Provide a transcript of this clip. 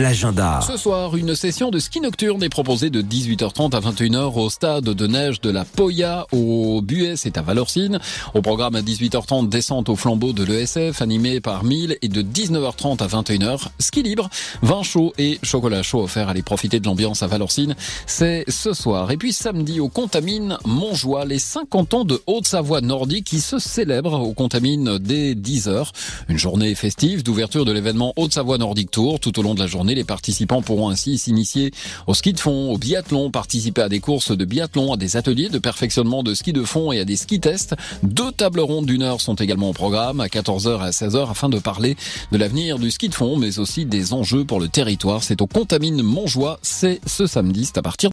l'agenda. Ce soir, une session de ski nocturne est proposée de 18h30 à 21h au stade de neige de la Poya au Buet, c'est à Valorcine. Au programme à 18h30, descente au flambeau de l'ESF animé par 1000 et de 19h30 à 21h, ski libre, vin chaud et chocolat chaud offert. Allez profiter de l'ambiance à Valorcine. C'est ce soir. Et puis samedi au Contamine Montjoie, les 50 ans de Haute-Savoie nordique qui se célèbrent au Contamine dès 10h. Une journée festive d'ouverture de l'événement Haute-Savoie Nordique Tour. Tout au long de la les participants pourront ainsi s'initier au ski de fond, au biathlon, participer à des courses de biathlon, à des ateliers de perfectionnement de ski de fond et à des ski tests. Deux tables rondes d'une heure sont également au programme à 14h et à 16h afin de parler de l'avenir du ski de fond, mais aussi des enjeux pour le territoire. C'est au Contamine Montjoie. C'est ce samedi, c'est à partir